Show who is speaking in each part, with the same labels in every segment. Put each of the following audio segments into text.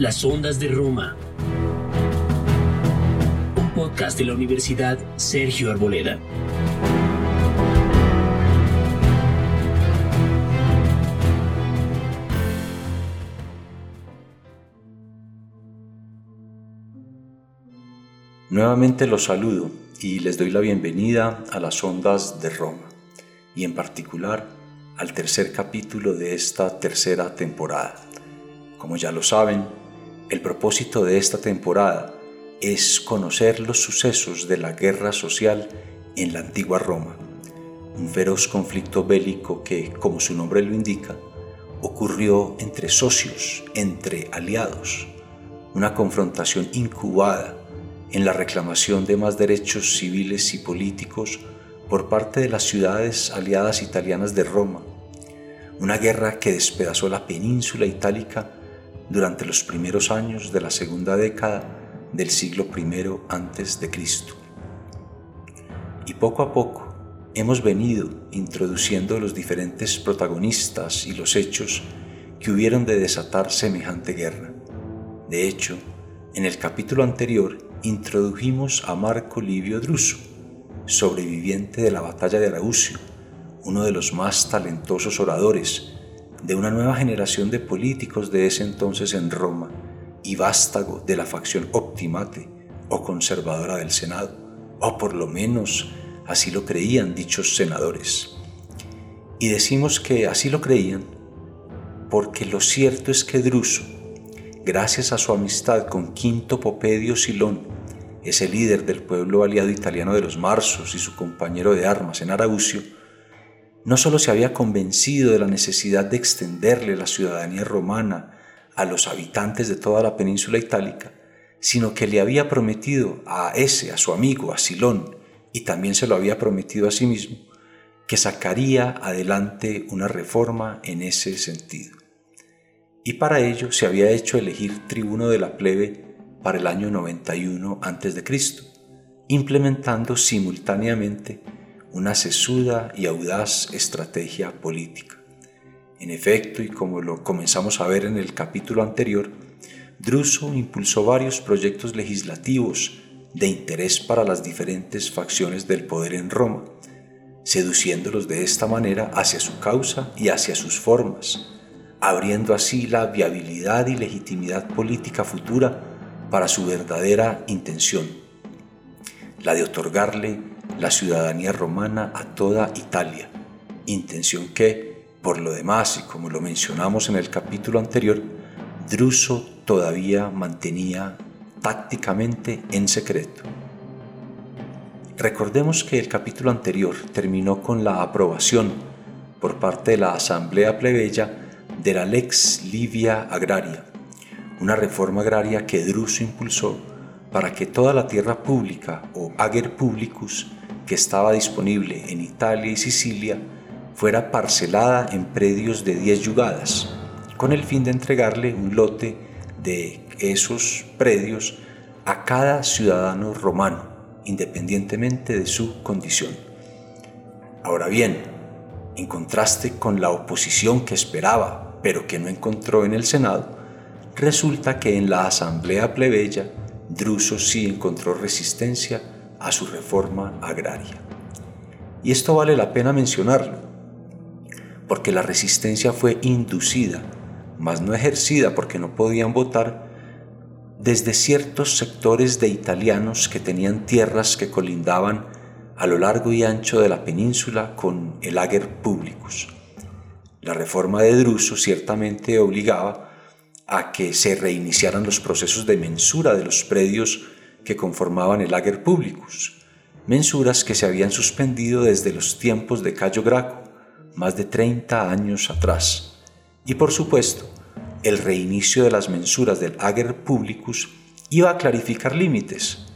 Speaker 1: Las Ondas de Roma. Un podcast de la Universidad Sergio Arboleda.
Speaker 2: Nuevamente los saludo y les doy la bienvenida a las ondas de Roma y en particular al tercer capítulo de esta tercera temporada. Como ya lo saben, el propósito de esta temporada es conocer los sucesos de la guerra social en la antigua Roma, un feroz conflicto bélico que, como su nombre lo indica, ocurrió entre socios, entre aliados, una confrontación incubada en la reclamación de más derechos civiles y políticos por parte de las ciudades aliadas italianas de Roma, una guerra que despedazó la península itálica durante los primeros años de la segunda década del siglo I antes de Cristo. Y poco a poco hemos venido introduciendo los diferentes protagonistas y los hechos que hubieron de desatar semejante guerra. De hecho, en el capítulo anterior introdujimos a Marco Livio Druso, sobreviviente de la batalla de Araucio, uno de los más talentosos oradores de una nueva generación de políticos de ese entonces en Roma y vástago de la facción optimate o conservadora del Senado, o por lo menos así lo creían dichos senadores. Y decimos que así lo creían porque lo cierto es que Druso, gracias a su amistad con Quinto Popedio Silón, ese líder del pueblo aliado italiano de los Marsos y su compañero de armas en Araucio, no solo se había convencido de la necesidad de extenderle la ciudadanía romana a los habitantes de toda la península itálica, sino que le había prometido a ese, a su amigo, a Silón, y también se lo había prometido a sí mismo, que sacaría adelante una reforma en ese sentido y para ello se había hecho elegir tribuno de la plebe para el año 91 a.C., implementando simultáneamente una sesuda y audaz estrategia política. En efecto, y como lo comenzamos a ver en el capítulo anterior, Druso impulsó varios proyectos legislativos de interés para las diferentes facciones del poder en Roma, seduciéndolos de esta manera hacia su causa y hacia sus formas, abriendo así la viabilidad y legitimidad política futura para su verdadera intención, la de otorgarle la ciudadanía romana a toda Italia, intención que, por lo demás, y como lo mencionamos en el capítulo anterior, Druso todavía mantenía tácticamente en secreto. Recordemos que el capítulo anterior terminó con la aprobación por parte de la Asamblea Plebeya de la Lex Livia Agraria, una reforma agraria que Druso impulsó para que toda la tierra pública o ager publicus que estaba disponible en Italia y Sicilia fuera parcelada en predios de 10 yugadas, con el fin de entregarle un lote de esos predios a cada ciudadano romano, independientemente de su condición. Ahora bien, en contraste con la oposición que esperaba pero que no encontró en el Senado, resulta que en la Asamblea Plebeya Druso sí encontró resistencia a su reforma agraria. Y esto vale la pena mencionarlo, porque la resistencia fue inducida, mas no ejercida porque no podían votar, desde ciertos sectores de italianos que tenían tierras que colindaban a lo largo y ancho de la península con el Ager Publicus la reforma de Druso ciertamente obligaba a que se reiniciaran los procesos de mensura de los predios que conformaban el Ager Publicus, mensuras que se habían suspendido desde los tiempos de Cayo Graco, más de 30 años atrás. Y por supuesto, el reinicio de las mensuras del Ager Publicus iba a clarificar límites,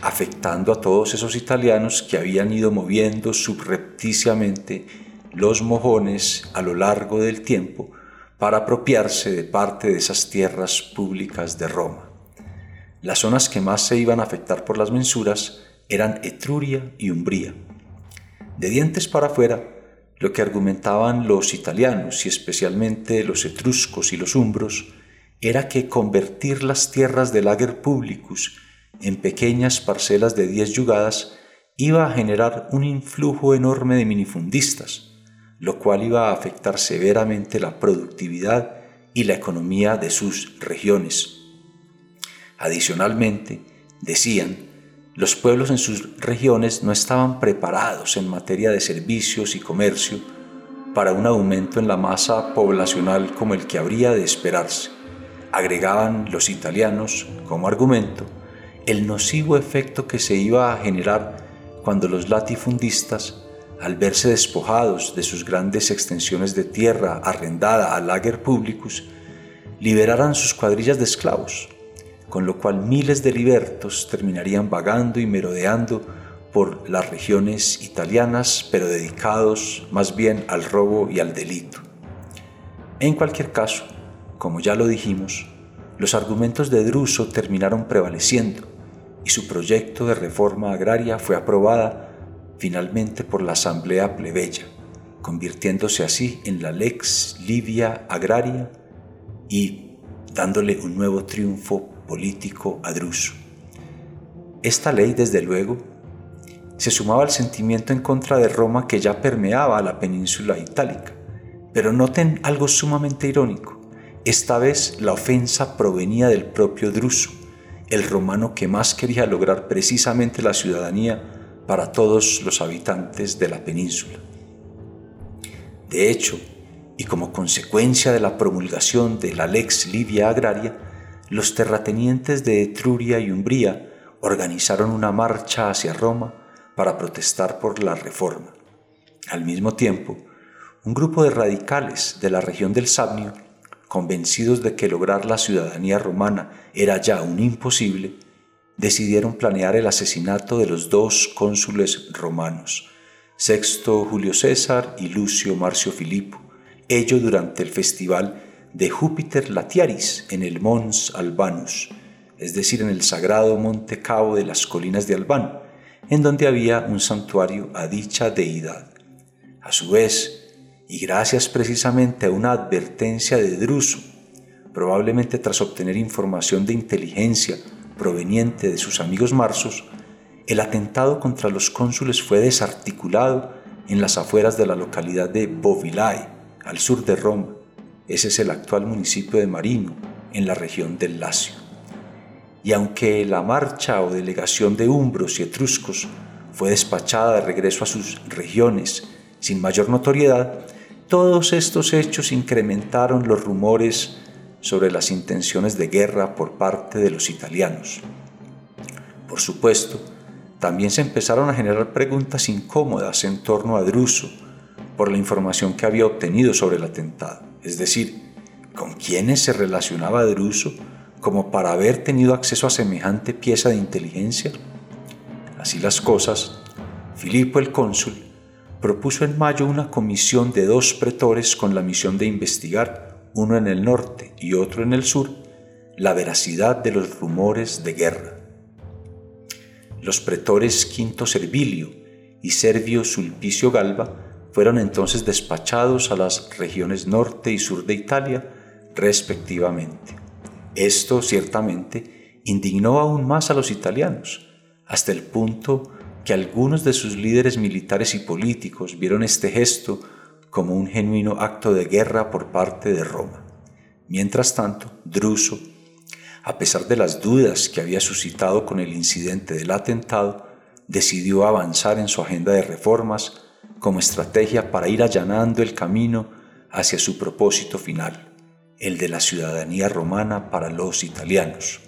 Speaker 2: afectando a todos esos italianos que habían ido moviendo subrepticiamente los mojones a lo largo del tiempo para apropiarse de parte de esas tierras públicas de Roma. Las zonas que más se iban a afectar por las mensuras eran Etruria y Umbría. De dientes para afuera, lo que argumentaban los italianos y especialmente los etruscos y los umbros era que convertir las tierras del Ager Publicus en pequeñas parcelas de 10 yugadas iba a generar un influjo enorme de minifundistas, lo cual iba a afectar severamente la productividad y la economía de sus regiones. Adicionalmente, decían, los pueblos en sus regiones no estaban preparados en materia de servicios y comercio para un aumento en la masa poblacional como el que habría de esperarse. Agregaban los italianos, como argumento, el nocivo efecto que se iba a generar cuando los latifundistas, al verse despojados de sus grandes extensiones de tierra arrendada al lager publicus, liberaran sus cuadrillas de esclavos, con lo cual miles de libertos terminarían vagando y merodeando por las regiones italianas, pero dedicados más bien al robo y al delito. En cualquier caso, como ya lo dijimos, los argumentos de Druso terminaron prevaleciendo y su proyecto de reforma agraria fue aprobada finalmente por la Asamblea Plebeya, convirtiéndose así en la Lex Livia Agraria y dándole un nuevo triunfo político a Druso. Esta ley, desde luego, se sumaba al sentimiento en contra de Roma que ya permeaba la península itálica. Pero noten algo sumamente irónico. Esta vez la ofensa provenía del propio Druso, el romano que más quería lograr precisamente la ciudadanía para todos los habitantes de la península. De hecho, y como consecuencia de la promulgación de la Lex Livia Agraria, los terratenientes de Etruria y Umbría organizaron una marcha hacia Roma para protestar por la reforma. Al mismo tiempo, un grupo de radicales de la región del Samnio convencidos de que lograr la ciudadanía romana era ya un imposible, decidieron planear el asesinato de los dos cónsules romanos, Sexto Julio César y Lucio Marcio Filipo, ello durante el festival de Júpiter Latiaris en el Mons Albanus, es decir, en el sagrado monte Cabo de las colinas de Albán, en donde había un santuario a dicha deidad. A su vez, y gracias precisamente a una advertencia de Druso, probablemente tras obtener información de inteligencia proveniente de sus amigos marsos, el atentado contra los cónsules fue desarticulado en las afueras de la localidad de Bovilae, al sur de Roma. Ese es el actual municipio de Marino, en la región del Lacio. Y aunque la marcha o delegación de umbros y etruscos fue despachada de regreso a sus regiones sin mayor notoriedad, todos estos hechos incrementaron los rumores sobre las intenciones de guerra por parte de los italianos. Por supuesto, también se empezaron a generar preguntas incómodas en torno a Druso por la información que había obtenido sobre el atentado, es decir, con quiénes se relacionaba Druso como para haber tenido acceso a semejante pieza de inteligencia. Así las cosas, Filipo el cónsul propuso en mayo una comisión de dos pretores con la misión de investigar, uno en el norte y otro en el sur, la veracidad de los rumores de guerra. Los pretores Quinto Servilio y Servio Sulpicio Galba fueron entonces despachados a las regiones norte y sur de Italia, respectivamente. Esto ciertamente indignó aún más a los italianos, hasta el punto que algunos de sus líderes militares y políticos vieron este gesto como un genuino acto de guerra por parte de Roma. Mientras tanto, Druso, a pesar de las dudas que había suscitado con el incidente del atentado, decidió avanzar en su agenda de reformas como estrategia para ir allanando el camino hacia su propósito final, el de la ciudadanía romana para los italianos.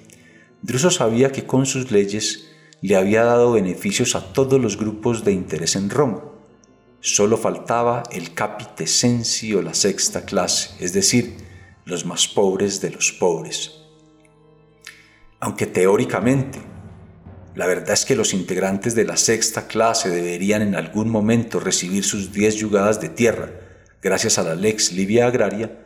Speaker 2: Druso sabía que con sus leyes le había dado beneficios a todos los grupos de interés en Roma. Solo faltaba el capitesensi o la sexta clase, es decir, los más pobres de los pobres. Aunque teóricamente, la verdad es que los integrantes de la sexta clase deberían en algún momento recibir sus diez yugadas de tierra gracias a la lex Livia Agraria,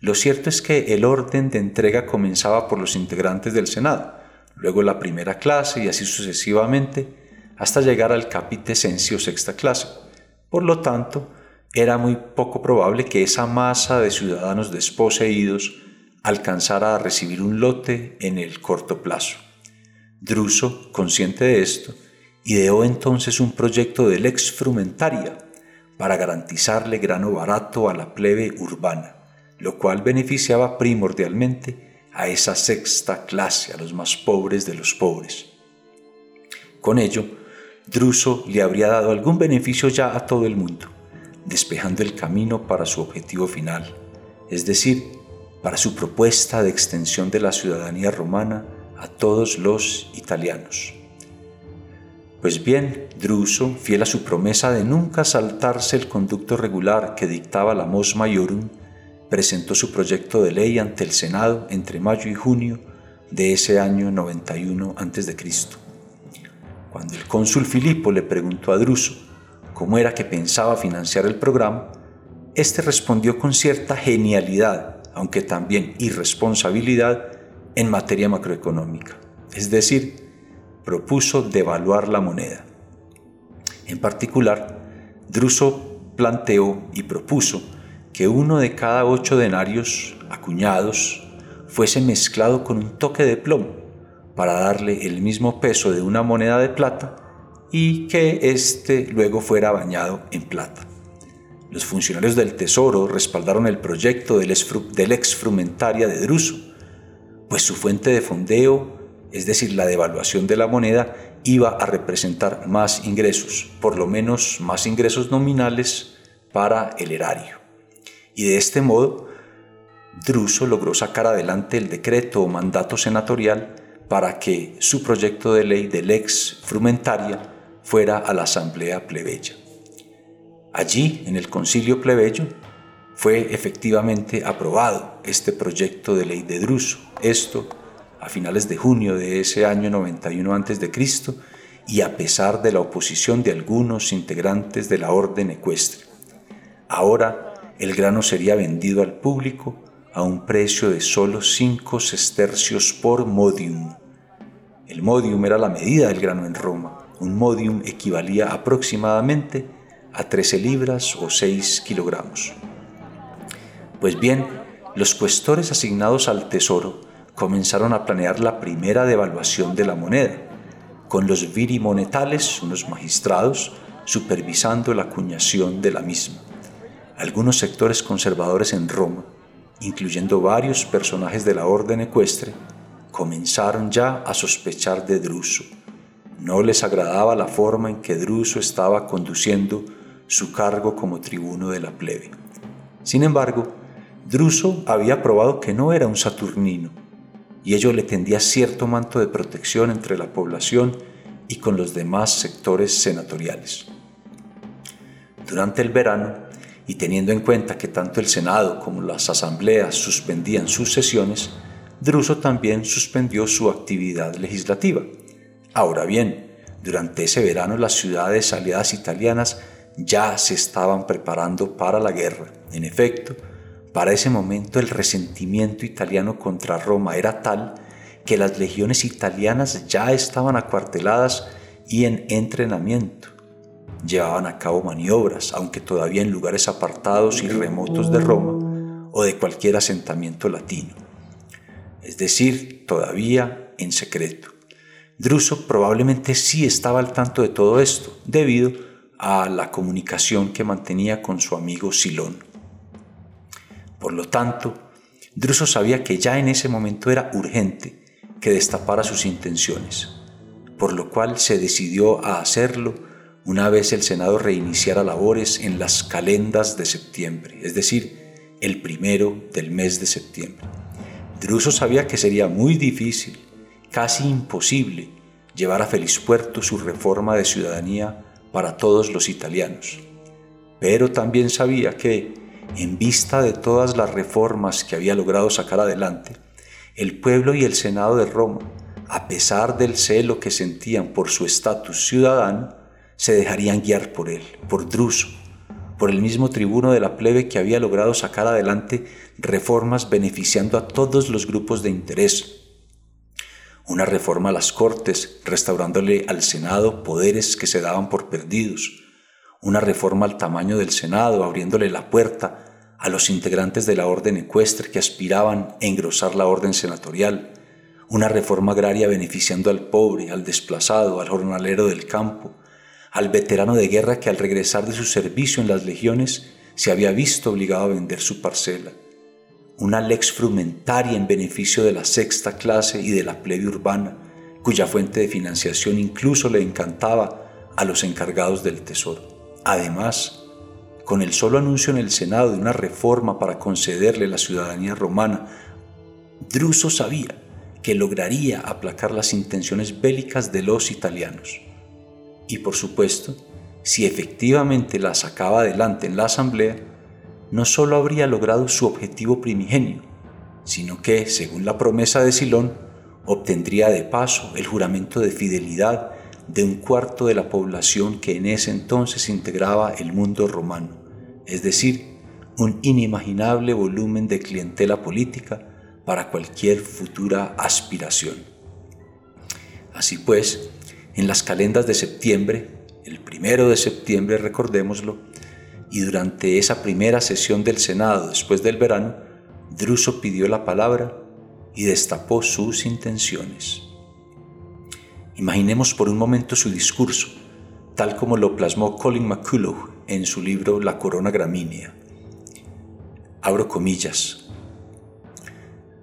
Speaker 2: lo cierto es que el orden de entrega comenzaba por los integrantes del Senado, luego la primera clase y así sucesivamente, hasta llegar al capitescencio sexta clase. Por lo tanto, era muy poco probable que esa masa de ciudadanos desposeídos alcanzara a recibir un lote en el corto plazo. Druso, consciente de esto, ideó entonces un proyecto de lex frumentaria para garantizarle grano barato a la plebe urbana, lo cual beneficiaba primordialmente a esa sexta clase, a los más pobres de los pobres. Con ello, Druso le habría dado algún beneficio ya a todo el mundo, despejando el camino para su objetivo final, es decir, para su propuesta de extensión de la ciudadanía romana a todos los italianos. Pues bien, Druso, fiel a su promesa de nunca saltarse el conducto regular que dictaba la Mos Maiorum, presentó su proyecto de ley ante el Senado entre mayo y junio de ese año 91 a.C. Cuando el cónsul Filipo le preguntó a Druso cómo era que pensaba financiar el programa, este respondió con cierta genialidad, aunque también irresponsabilidad, en materia macroeconómica, es decir, propuso devaluar la moneda. En particular, Druso planteó y propuso que uno de cada ocho denarios acuñados fuese mezclado con un toque de plomo para darle el mismo peso de una moneda de plata y que éste luego fuera bañado en plata. Los funcionarios del Tesoro respaldaron el proyecto del, ex frumentaria de Druso, pues su fuente de fondeo, es decir, la devaluación de la moneda, iba a representar más ingresos, por lo menos más ingresos nominales para el erario. Y de este modo, Druso logró sacar adelante el decreto o mandato senatorial para que su proyecto de ley de lex frumentaria fuera a la asamblea plebeya. Allí, en el concilio plebeyo, fue efectivamente aprobado este proyecto de ley de Druso, esto a finales de junio de ese año 91 a.C., y a pesar de la oposición de algunos integrantes de la orden ecuestre. Ahora el grano sería vendido al público a un precio de solo 5 sestercios por modium. El modium era la medida del grano en Roma. Un modium equivalía aproximadamente a 13 libras o 6 kilogramos. Pues bien, los cuestores asignados al tesoro comenzaron a planear la primera devaluación de la moneda, con los virimonetales, unos magistrados, supervisando la acuñación de la misma. Algunos sectores conservadores en Roma, incluyendo varios personajes de la orden ecuestre, comenzaron ya a sospechar de Druso. No les agradaba la forma en que Druso estaba conduciendo su cargo como tribuno de la plebe. Sin embargo, Druso había probado que no era un saturnino, y ello le tendía cierto manto de protección entre la población y con los demás sectores senatoriales. Durante el verano, y teniendo en cuenta que tanto el Senado como las asambleas suspendían sus sesiones, Druso también suspendió su actividad legislativa. Ahora bien, durante ese verano las ciudades aliadas italianas ya se estaban preparando para la guerra. En efecto, para ese momento el resentimiento italiano contra Roma era tal que las legiones italianas ya estaban acuarteladas y en entrenamiento. Llevaban a cabo maniobras, aunque todavía en lugares apartados y remotos de Roma o de cualquier asentamiento latino. Es decir, todavía en secreto. Druso probablemente sí estaba al tanto de todo esto, debido a la comunicación que mantenía con su amigo Silón. Por lo tanto, Druso sabía que ya en ese momento era urgente que destapara sus intenciones, por lo cual se decidió a hacerlo una vez el Senado reiniciara labores en las calendas de septiembre, es decir, el primero del mes de septiembre. Druso sabía que sería muy difícil, casi imposible, llevar a feliz puerto su reforma de ciudadanía para todos los italianos. Pero también sabía que, en vista de todas las reformas que había logrado sacar adelante, el pueblo y el Senado de Roma, a pesar del celo que sentían por su estatus ciudadano, se dejarían guiar por él, por Druso, por el mismo tribuno de la plebe que había logrado sacar adelante reformas beneficiando a todos los grupos de interés. Una reforma a las Cortes, restaurándole al Senado poderes que se daban por perdidos, una reforma al tamaño del Senado, abriéndole la puerta a los integrantes de la orden ecuestre que aspiraban a engrosar la orden senatorial, una reforma agraria beneficiando al pobre, al desplazado, al jornalero del campo, al veterano de guerra que al regresar de su servicio en las legiones se había visto obligado a vender su parcela, una lex frumentaria en beneficio de la sexta clase y de la plebe urbana, cuya fuente de financiación incluso le encantaba a los encargados del tesoro. Además, con el solo anuncio en el Senado de una reforma para concederle la ciudadanía romana, Druso sabía que lograría aplacar las intenciones bélicas de los italianos. Y por supuesto, si efectivamente la sacaba adelante en la asamblea, no solo habría logrado su objetivo primigenio, sino que, según la promesa de Silón, obtendría de paso el juramento de fidelidad de un cuarto de la población que en ese entonces integraba el mundo romano, es decir, un inimaginable volumen de clientela política para cualquier futura aspiración. Así pues, en las calendas de septiembre, el primero de septiembre recordémoslo, y durante esa primera sesión del Senado después del verano, Druso pidió la palabra y destapó sus intenciones. Imaginemos por un momento su discurso, tal como lo plasmó Colin McCullough en su libro La corona gramínea. Abro comillas.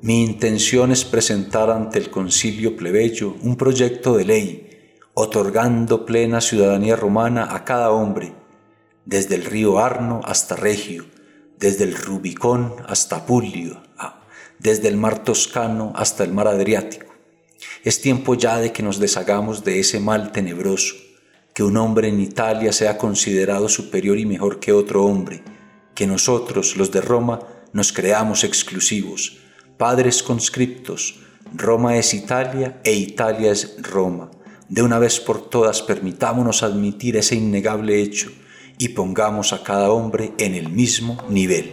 Speaker 2: Mi intención es presentar ante el concilio plebeyo un proyecto de ley otorgando plena ciudadanía romana a cada hombre, desde el río Arno hasta Regio, desde el Rubicón hasta Pulio, ah, desde el mar Toscano hasta el mar Adriático. Es tiempo ya de que nos deshagamos de ese mal tenebroso, que un hombre en Italia sea considerado superior y mejor que otro hombre, que nosotros, los de Roma, nos creamos exclusivos, Padres conscriptos, Roma es Italia e Italia es Roma. De una vez por todas permitámonos admitir ese innegable hecho y pongamos a cada hombre en el mismo nivel.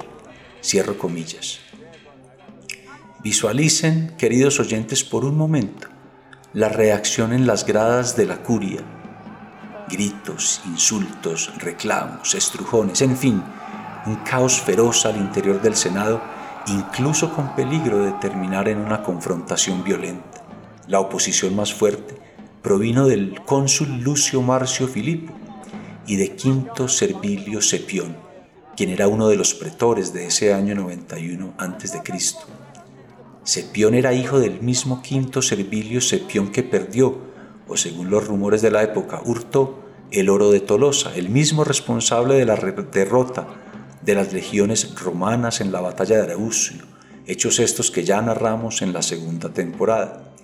Speaker 2: Cierro comillas. Visualicen, queridos oyentes, por un momento la reacción en las gradas de la curia. Gritos, insultos, reclamos, estrujones, en fin, un caos feroz al interior del Senado incluso con peligro de terminar en una confrontación violenta. La oposición más fuerte provino del cónsul Lucio Marcio Filipo y de Quinto Servilio Sepión, quien era uno de los pretores de ese año 91 a.C. Sepión era hijo del mismo Quinto Servilio Sepión que perdió, o según los rumores de la época, hurtó el oro de Tolosa, el mismo responsable de la derrota de las legiones romanas en la batalla de Arausio, hechos estos que ya narramos en la segunda temporada.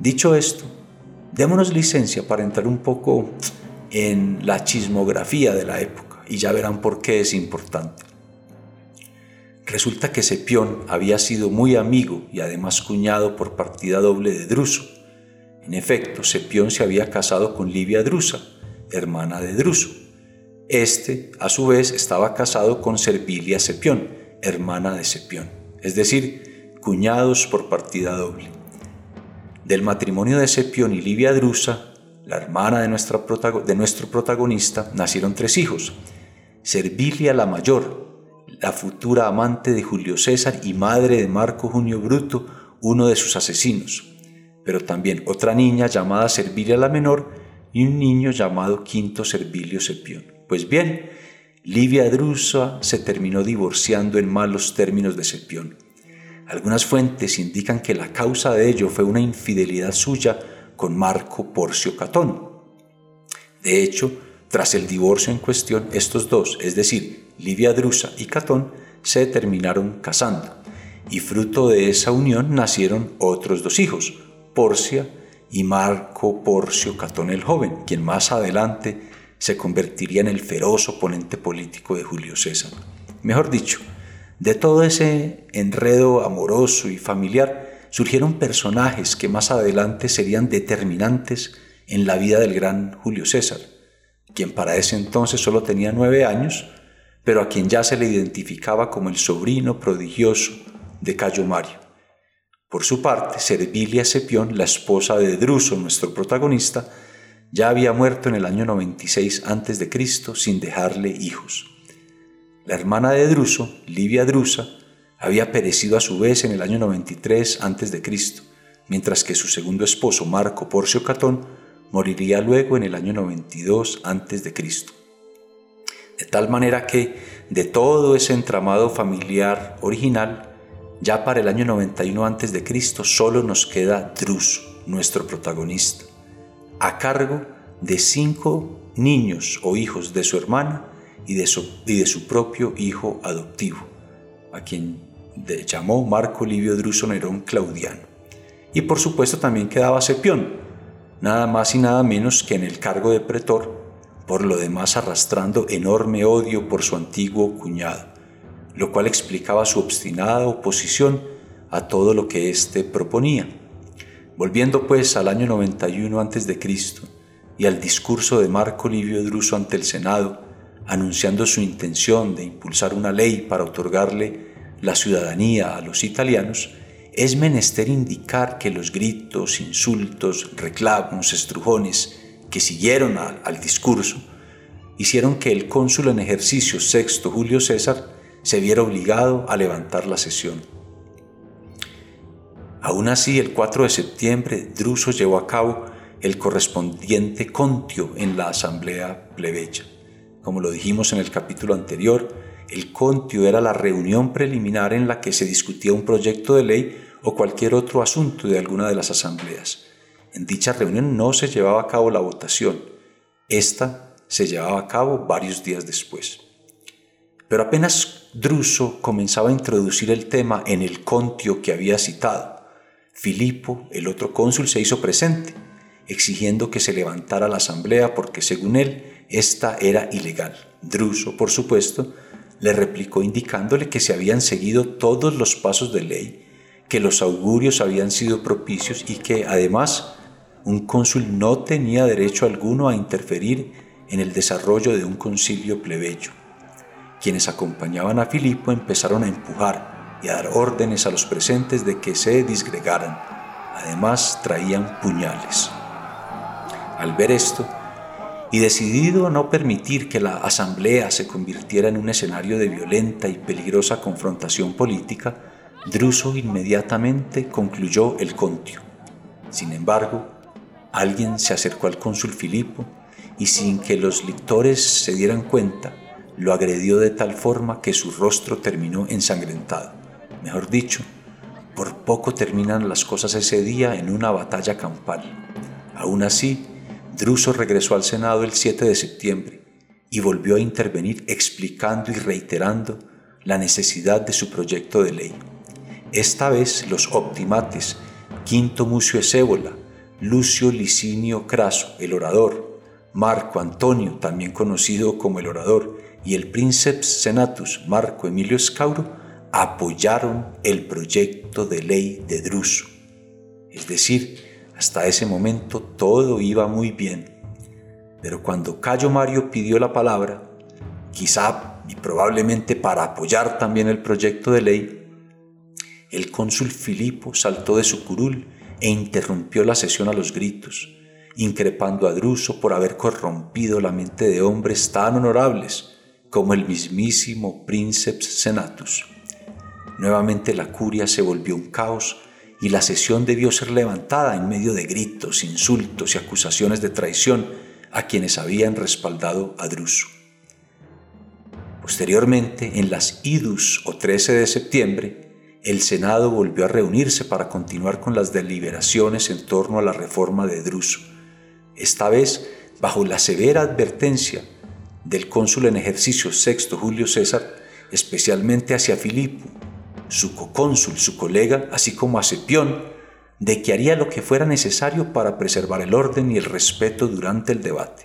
Speaker 2: Dicho esto, démonos licencia para entrar un poco en la chismografía de la época y ya verán por qué es importante. Resulta que Sepión había sido muy amigo y además cuñado por partida doble de Druso. En efecto, Sepión se había casado con Livia Drusa, hermana de Druso. Este, a su vez, estaba casado con Servilia Sepión, hermana de Sepión, es decir, cuñados por partida doble. Del matrimonio de Sepión y Livia Drusa, la hermana de, nuestra de nuestro protagonista, nacieron tres hijos. Servilia la mayor, la futura amante de Julio César y madre de Marco Junio Bruto, uno de sus asesinos, pero también otra niña llamada Servilia la menor y un niño llamado Quinto Servilio Sepión. Pues bien, Livia Drusa se terminó divorciando en malos términos de Sepión. Algunas fuentes indican que la causa de ello fue una infidelidad suya con Marco Porcio Catón. De hecho, tras el divorcio en cuestión, estos dos, es decir, Livia Drusa y Catón, se terminaron casando, y fruto de esa unión nacieron otros dos hijos, Porcia y Marco Porcio Catón el joven, quien más adelante se convertiría en el feroz oponente político de Julio César. Mejor dicho, de todo ese enredo amoroso y familiar surgieron personajes que más adelante serían determinantes en la vida del gran Julio César, quien para ese entonces solo tenía nueve años, pero a quien ya se le identificaba como el sobrino prodigioso de Cayo Mario. Por su parte, Servilia Sepión, la esposa de Druso, nuestro protagonista, ya había muerto en el año 96 a.C. sin dejarle hijos. La hermana de Druso, Livia Drusa, había perecido a su vez en el año 93 a.C., mientras que su segundo esposo, Marco Porcio Catón, moriría luego en el año 92 a.C. De tal manera que de todo ese entramado familiar original, ya para el año 91 a.C. solo nos queda Druso, nuestro protagonista, a cargo de cinco niños o hijos de su hermana y de su, y de su propio hijo adoptivo, a quien llamó Marco Livio Druso Nerón Claudiano. Y por supuesto también quedaba Cepión, nada más y nada menos que en el cargo de pretor, por lo demás arrastrando enorme odio por su antiguo cuñado, lo cual explicaba su obstinada oposición a todo lo que éste proponía. Volviendo pues al año 91 a.C. y al discurso de Marco Livio Druso ante el Senado, anunciando su intención de impulsar una ley para otorgarle la ciudadanía a los italianos, es menester indicar que los gritos, insultos, reclamos, estrujones que siguieron al, discurso hicieron que el cónsul en ejercicio sexto Julio César se viera obligado a levantar la sesión. Aún así, el 4 de septiembre, Druso llevó a cabo el correspondiente contio en la asamblea plebeya. Como lo dijimos en el capítulo anterior, el contio era la reunión preliminar en la que se discutía un proyecto de ley o cualquier otro asunto de alguna de las asambleas. En dicha reunión no se llevaba a cabo la votación. Esta se llevaba a cabo varios días después. Pero apenas Druso comenzaba a introducir el tema en el contio que había citado, Filipo, el otro cónsul, se hizo presente, exigiendo que se levantara la asamblea porque según él esta era ilegal. Druso, por supuesto, le replicó indicándole que se habían seguido todos los pasos de ley, que los augurios habían sido propicios y que, además, un cónsul no tenía derecho alguno a interferir en el desarrollo de un concilio plebeyo. Quienes acompañaban a Filipo empezaron a empujar y a dar órdenes a los presentes de que se disgregaran. Además, traían puñales. Al ver esto, y decidido a no permitir que la asamblea se convirtiera en un escenario de violenta y peligrosa confrontación política, Druso inmediatamente concluyó el contio. Sin embargo, alguien se acercó al cónsul Filipo y sin que los lictores se dieran cuenta, lo agredió de tal forma que su rostro terminó ensangrentado. Mejor dicho, por poco terminan las cosas ese día en una batalla campal. Aún así, Druso regresó al Senado el 7 de septiembre y volvió a intervenir explicando y reiterando la necesidad de su proyecto de ley. Esta vez los optimates, Quinto Mucio Ecébola, Lucio Licinio Craso, el orador, Marco Antonio, también conocido como el orador, y el Princeps Senatus Marco Emilio Scauro apoyaron el proyecto de ley de Druso. Es decir, hasta ese momento todo iba muy bien, pero cuando Cayo Mario pidió la palabra, quizá y probablemente para apoyar también el proyecto de ley, el cónsul Filipo saltó de su curul e interrumpió la sesión a los gritos, increpando a Druso por haber corrompido la mente de hombres tan honorables como el mismísimo Princeps Senatus. Nuevamente la curia se volvió un caos y la sesión debió ser levantada en medio de gritos, insultos y acusaciones de traición a quienes habían respaldado a Druso. Posteriormente, en las idus o 13 de septiembre, el Senado volvió a reunirse para continuar con las deliberaciones en torno a la reforma de Druso, esta vez bajo la severa advertencia del cónsul en ejercicio sexto Julio César, especialmente hacia Filipo, su cocónsul, su colega, así como a Cepión, de que haría lo que fuera necesario para preservar el orden y el respeto durante el debate.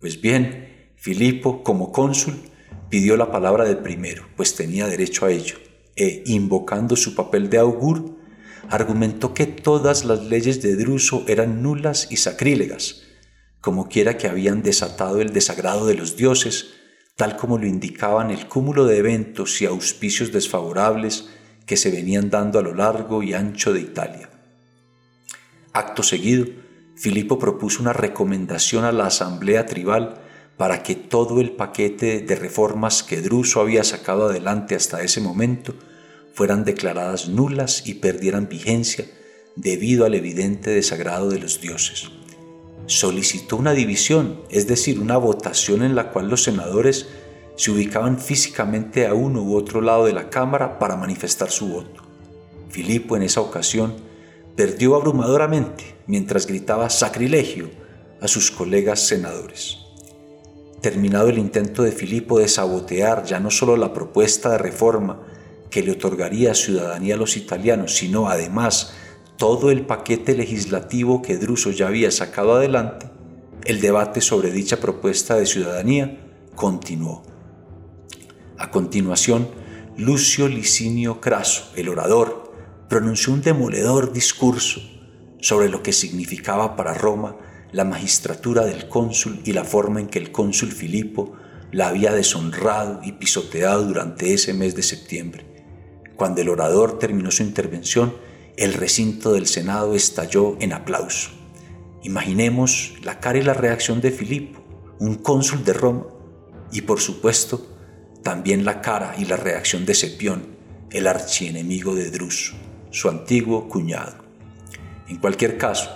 Speaker 2: Pues bien, Filipo, como cónsul, pidió la palabra del primero, pues tenía derecho a ello, e, invocando su papel de augur, argumentó que todas las leyes de Druso eran nulas y sacrílegas, como quiera que habían desatado el desagrado de los dioses, tal como lo indicaban el cúmulo de eventos y auspicios desfavorables que se venían dando a lo largo y ancho de Italia. Acto seguido, Filipo propuso una recomendación a la asamblea tribal para que todo el paquete de reformas que Druso había sacado adelante hasta ese momento fueran declaradas nulas y perdieran vigencia debido al evidente desagrado de los dioses. Solicitó una división, es decir, una votación en la cual los senadores se ubicaban físicamente a uno u otro lado de la Cámara para manifestar su voto. Filipo en esa ocasión perdió abrumadoramente mientras gritaba sacrilegio a sus colegas senadores. Terminado el intento de Filipo de sabotear ya no solo la propuesta de reforma que le otorgaría ciudadanía a los italianos, sino además todo el paquete legislativo que Druso ya había sacado adelante, el debate sobre dicha propuesta de ciudadanía continuó. A continuación, Lucio Licinio Craso, el orador, pronunció un demoledor discurso sobre lo que significaba para Roma la magistratura del cónsul y la forma en que el cónsul Filipo la había deshonrado y pisoteado durante ese mes de septiembre. Cuando el orador terminó su intervención, el recinto del Senado estalló en aplauso. Imaginemos la cara y la reacción de Filipo, un cónsul de Roma, y por supuesto también la cara y la reacción de Cepión, el archienemigo de Druso, su antiguo cuñado. En cualquier caso,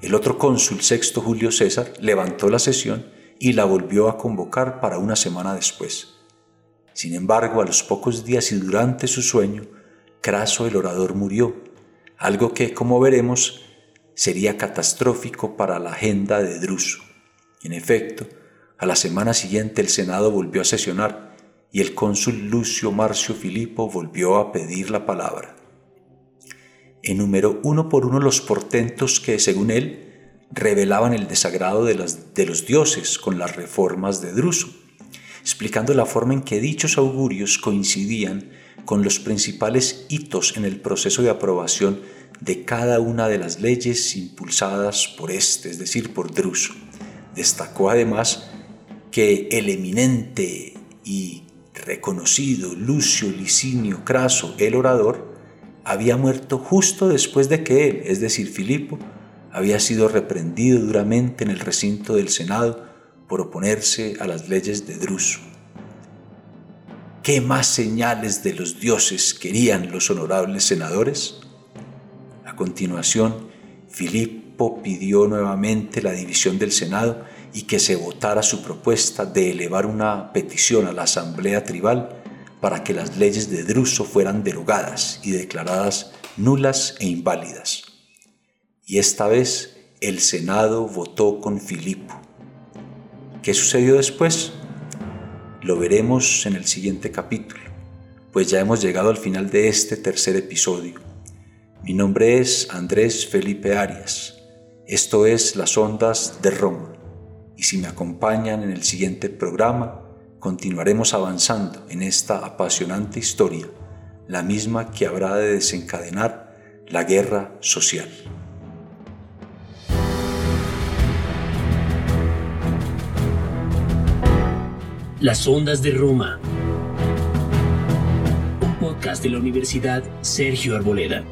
Speaker 2: el otro cónsul sexto Julio César levantó la sesión y la volvió a convocar para una semana después. Sin embargo, a los pocos días y durante su sueño, Craso el orador murió algo que, como veremos, sería catastrófico para la agenda de Druso. En efecto, a la semana siguiente el Senado volvió a sesionar y el cónsul Lucio Marcio Filipo volvió a pedir la palabra. Enumeró uno por uno los portentos que, según él, revelaban el desagrado de, los dioses con las reformas de Druso, explicando la forma en que dichos augurios coincidían con los principales hitos en el proceso de aprobación de cada una de las leyes impulsadas por este, es decir, por Druso. Destacó además que el eminente y reconocido Lucio Licinio Craso, el orador, había muerto justo después de que él, es decir, Filipo, había sido reprendido duramente en el recinto del Senado por oponerse a las leyes de Druso. ¿Qué más señales de los dioses querían los honorables senadores? A continuación, Filipo pidió nuevamente la división del Senado y que se votara su propuesta de elevar una petición a la Asamblea Tribal para que las leyes de Druso fueran derogadas y declaradas nulas e inválidas. Y esta vez el Senado votó con Filipo. ¿Qué sucedió después? Lo veremos en el siguiente capítulo, pues ya hemos llegado al final de este tercer episodio. Mi nombre es Andrés Felipe Arias. Esto es Las Ondas de Roma. Y si me acompañan en el siguiente programa, continuaremos avanzando en esta apasionante historia, la misma que habrá de desencadenar la guerra social.
Speaker 1: Las Ondas de Roma. Un podcast de la Universidad Sergio Arboleda.